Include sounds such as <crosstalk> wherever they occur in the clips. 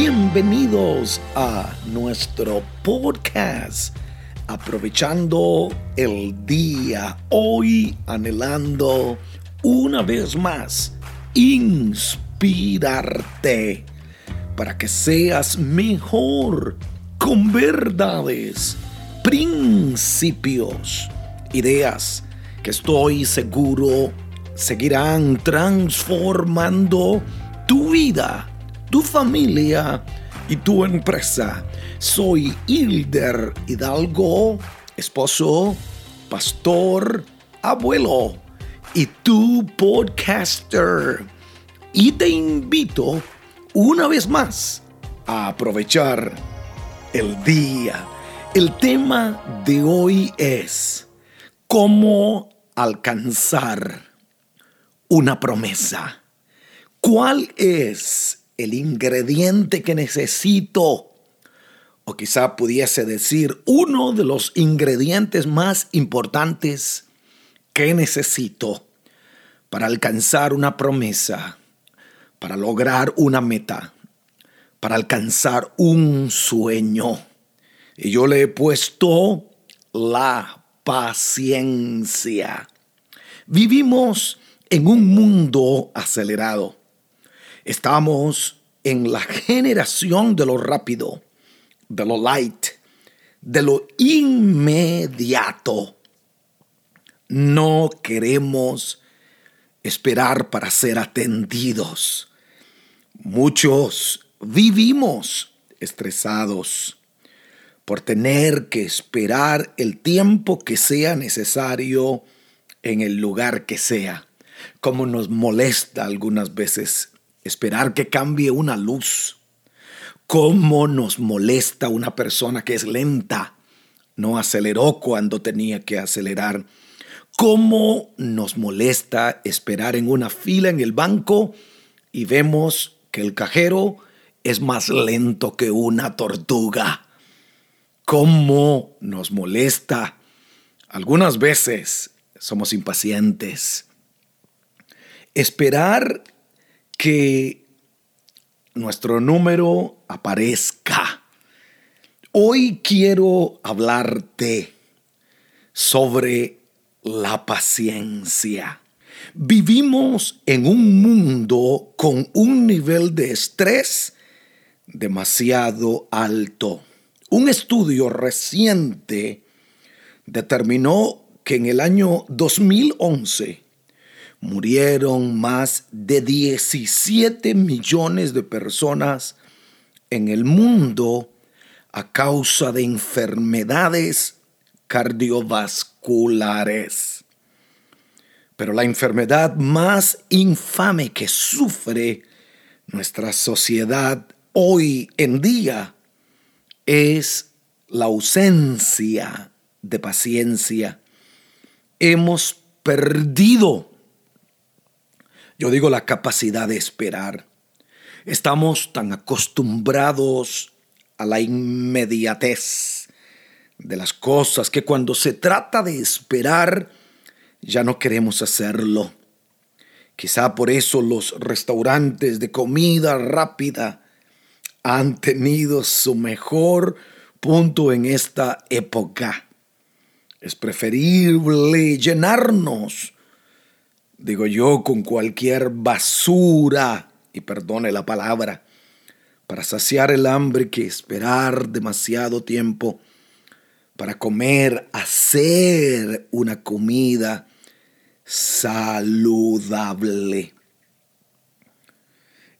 Bienvenidos a nuestro podcast. Aprovechando el día, hoy anhelando una vez más inspirarte para que seas mejor con verdades, principios, ideas que estoy seguro seguirán transformando tu vida tu familia y tu empresa. Soy Hilder Hidalgo, esposo, pastor, abuelo y tu podcaster. Y te invito una vez más a aprovechar el día. El tema de hoy es cómo alcanzar una promesa. ¿Cuál es el ingrediente que necesito, o quizá pudiese decir uno de los ingredientes más importantes que necesito para alcanzar una promesa, para lograr una meta, para alcanzar un sueño. Y yo le he puesto la paciencia. Vivimos en un mundo acelerado Estamos en la generación de lo rápido, de lo light, de lo inmediato. No queremos esperar para ser atendidos. Muchos vivimos estresados por tener que esperar el tiempo que sea necesario en el lugar que sea, como nos molesta algunas veces esperar que cambie una luz. ¿Cómo nos molesta una persona que es lenta? No aceleró cuando tenía que acelerar. ¿Cómo nos molesta esperar en una fila en el banco y vemos que el cajero es más lento que una tortuga? ¿Cómo nos molesta? Algunas veces somos impacientes. Esperar que nuestro número aparezca. Hoy quiero hablarte sobre la paciencia. Vivimos en un mundo con un nivel de estrés demasiado alto. Un estudio reciente determinó que en el año 2011 murieron más de 17 millones de personas en el mundo a causa de enfermedades cardiovasculares. Pero la enfermedad más infame que sufre nuestra sociedad hoy en día es la ausencia de paciencia. Hemos perdido yo digo la capacidad de esperar. Estamos tan acostumbrados a la inmediatez de las cosas que cuando se trata de esperar ya no queremos hacerlo. Quizá por eso los restaurantes de comida rápida han tenido su mejor punto en esta época. Es preferible llenarnos digo yo, con cualquier basura, y perdone la palabra, para saciar el hambre que esperar demasiado tiempo para comer, hacer una comida saludable.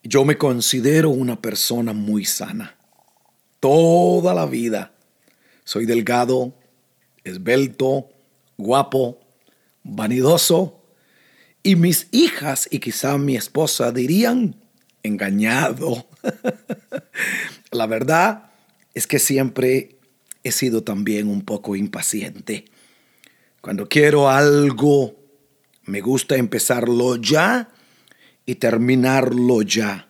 Yo me considero una persona muy sana. Toda la vida soy delgado, esbelto, guapo, vanidoso y mis hijas y quizá mi esposa dirían, engañado. <laughs> La verdad es que siempre he sido también un poco impaciente. Cuando quiero algo, me gusta empezarlo ya y terminarlo ya.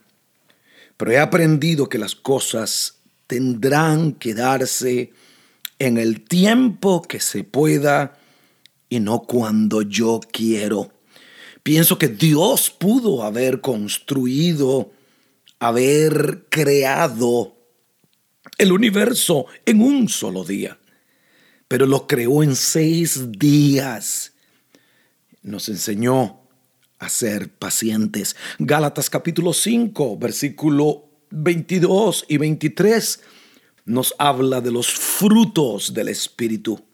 Pero he aprendido que las cosas tendrán que darse en el tiempo que se pueda y no cuando yo quiero. Pienso que Dios pudo haber construido haber creado el universo en un solo día, pero lo creó en seis días. Nos enseñó a ser pacientes. Gálatas capítulo 5, versículo 22 y 23 nos habla de los frutos del Espíritu.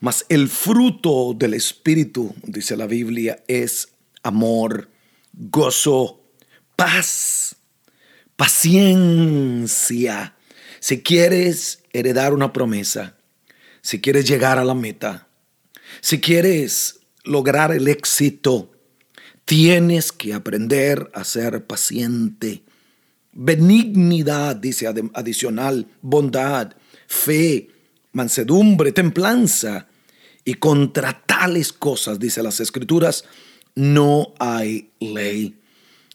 Mas el fruto del Espíritu, dice la Biblia, es amor, gozo, paz, paciencia. Si quieres heredar una promesa, si quieres llegar a la meta, si quieres lograr el éxito, tienes que aprender a ser paciente. Benignidad, dice adicional, bondad, fe, mansedumbre, templanza. Y contra tales cosas, dice las escrituras, no hay ley.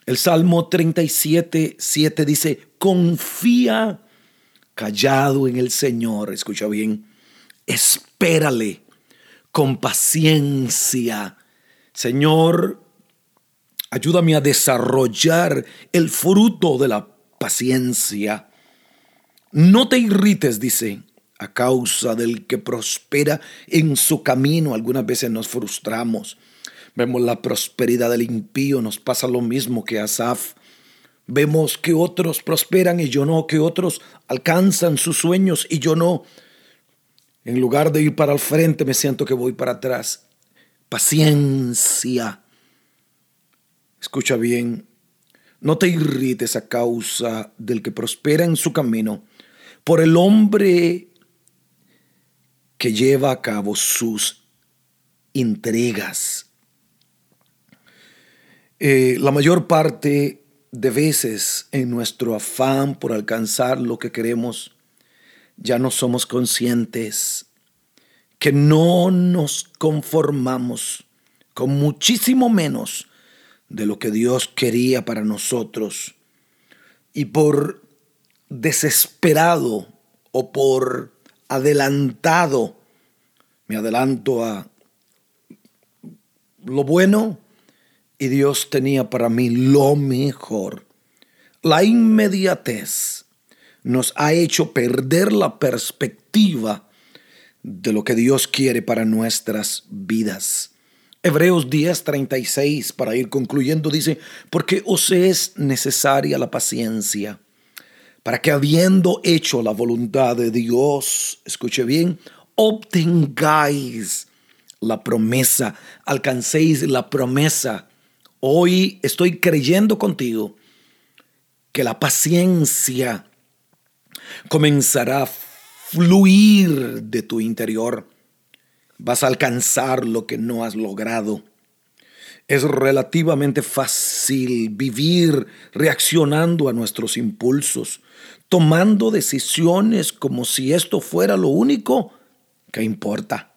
El Salmo 37, 7 dice, confía callado en el Señor, escucha bien, espérale con paciencia. Señor, ayúdame a desarrollar el fruto de la paciencia. No te irrites, dice, a causa del que prospera en su camino. Algunas veces nos frustramos Vemos la prosperidad del impío, nos pasa lo mismo que a Asaf. Vemos que otros prosperan y yo no, que otros alcanzan sus sueños y yo no. En lugar de ir para el frente, me siento que voy para atrás. Paciencia. Escucha bien, no te irrites a causa del que prospera en su camino, por el hombre que lleva a cabo sus intrigas. Eh, la mayor parte de veces en nuestro afán por alcanzar lo que queremos, ya no somos conscientes que no nos conformamos con muchísimo menos de lo que Dios quería para nosotros. Y por desesperado o por adelantado, me adelanto a lo bueno, y Dios tenía para mí lo mejor. La inmediatez nos ha hecho perder la perspectiva de lo que Dios quiere para nuestras vidas. Hebreos 10:36, para ir concluyendo, dice, porque os es necesaria la paciencia, para que habiendo hecho la voluntad de Dios, escuche bien, obtengáis la promesa, alcancéis la promesa Hoy estoy creyendo contigo que la paciencia comenzará a fluir de tu interior. Vas a alcanzar lo que no has logrado. Es relativamente fácil vivir reaccionando a nuestros impulsos, tomando decisiones como si esto fuera lo único que importa.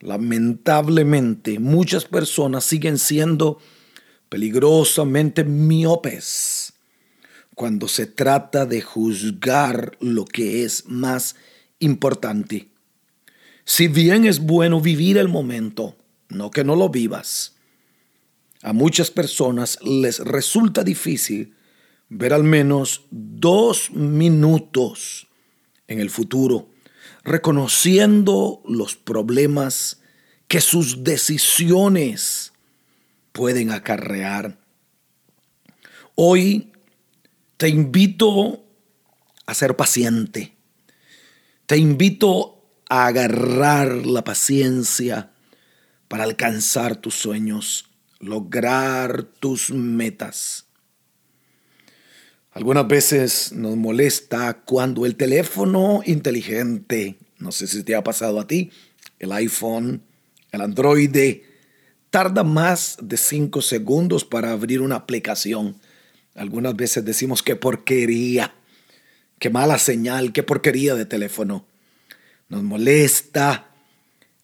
Lamentablemente, muchas personas siguen siendo peligrosamente miopes cuando se trata de juzgar lo que es más importante. Si bien es bueno vivir el momento, no que no lo vivas, a muchas personas les resulta difícil ver al menos dos minutos en el futuro, reconociendo los problemas que sus decisiones pueden acarrear. Hoy te invito a ser paciente. Te invito a agarrar la paciencia para alcanzar tus sueños, lograr tus metas. Algunas veces nos molesta cuando el teléfono inteligente, no sé si te ha pasado a ti, el iPhone, el Android, tarda más de cinco segundos para abrir una aplicación. Algunas veces decimos qué porquería, qué mala señal, qué porquería de teléfono. Nos molesta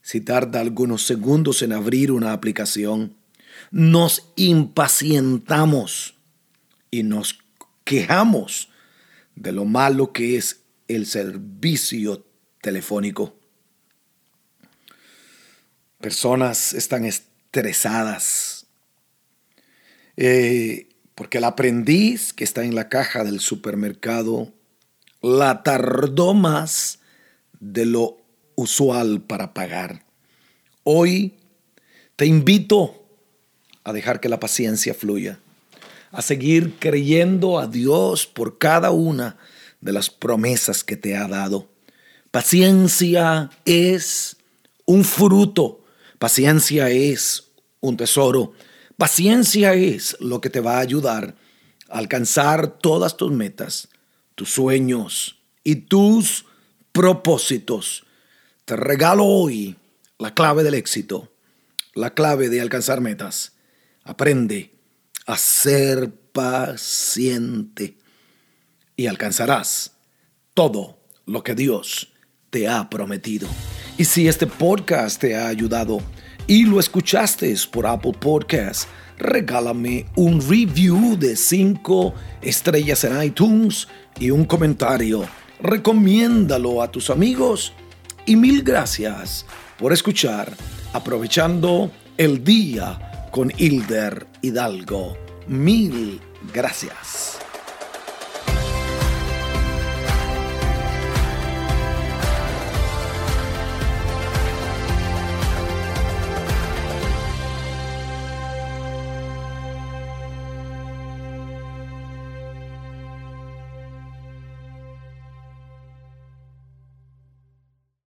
si tarda algunos segundos en abrir una aplicación. Nos impacientamos y nos quejamos de lo malo que es el servicio telefónico. Personas están estresadas. Eh, Porque el aprendiz que está en la caja del supermercado la tardó más de lo usual para pagar. Hoy te invito a dejar que la paciencia fluya, a seguir creyendo a Dios por cada una de las promesas que te ha dado. Paciencia es un fruto, paciencia es un tesoro, paciencia es lo que te va a ayudar a alcanzar todas tus metas, tus sueños y tus propósitos. Te regalo hoy la clave del éxito, la clave de alcanzar metas. Aprende a ser paciente y alcanzarás todo lo que Dios te ha prometido. Y si este podcast te ha ayudado y lo escuchaste por Apple Podcasts, regálame un review de 5 estrellas en iTunes y un comentario. Recomiéndalo a tus amigos y mil gracias por escuchar aprovechando el día con Hilder Hidalgo. Mil gracias.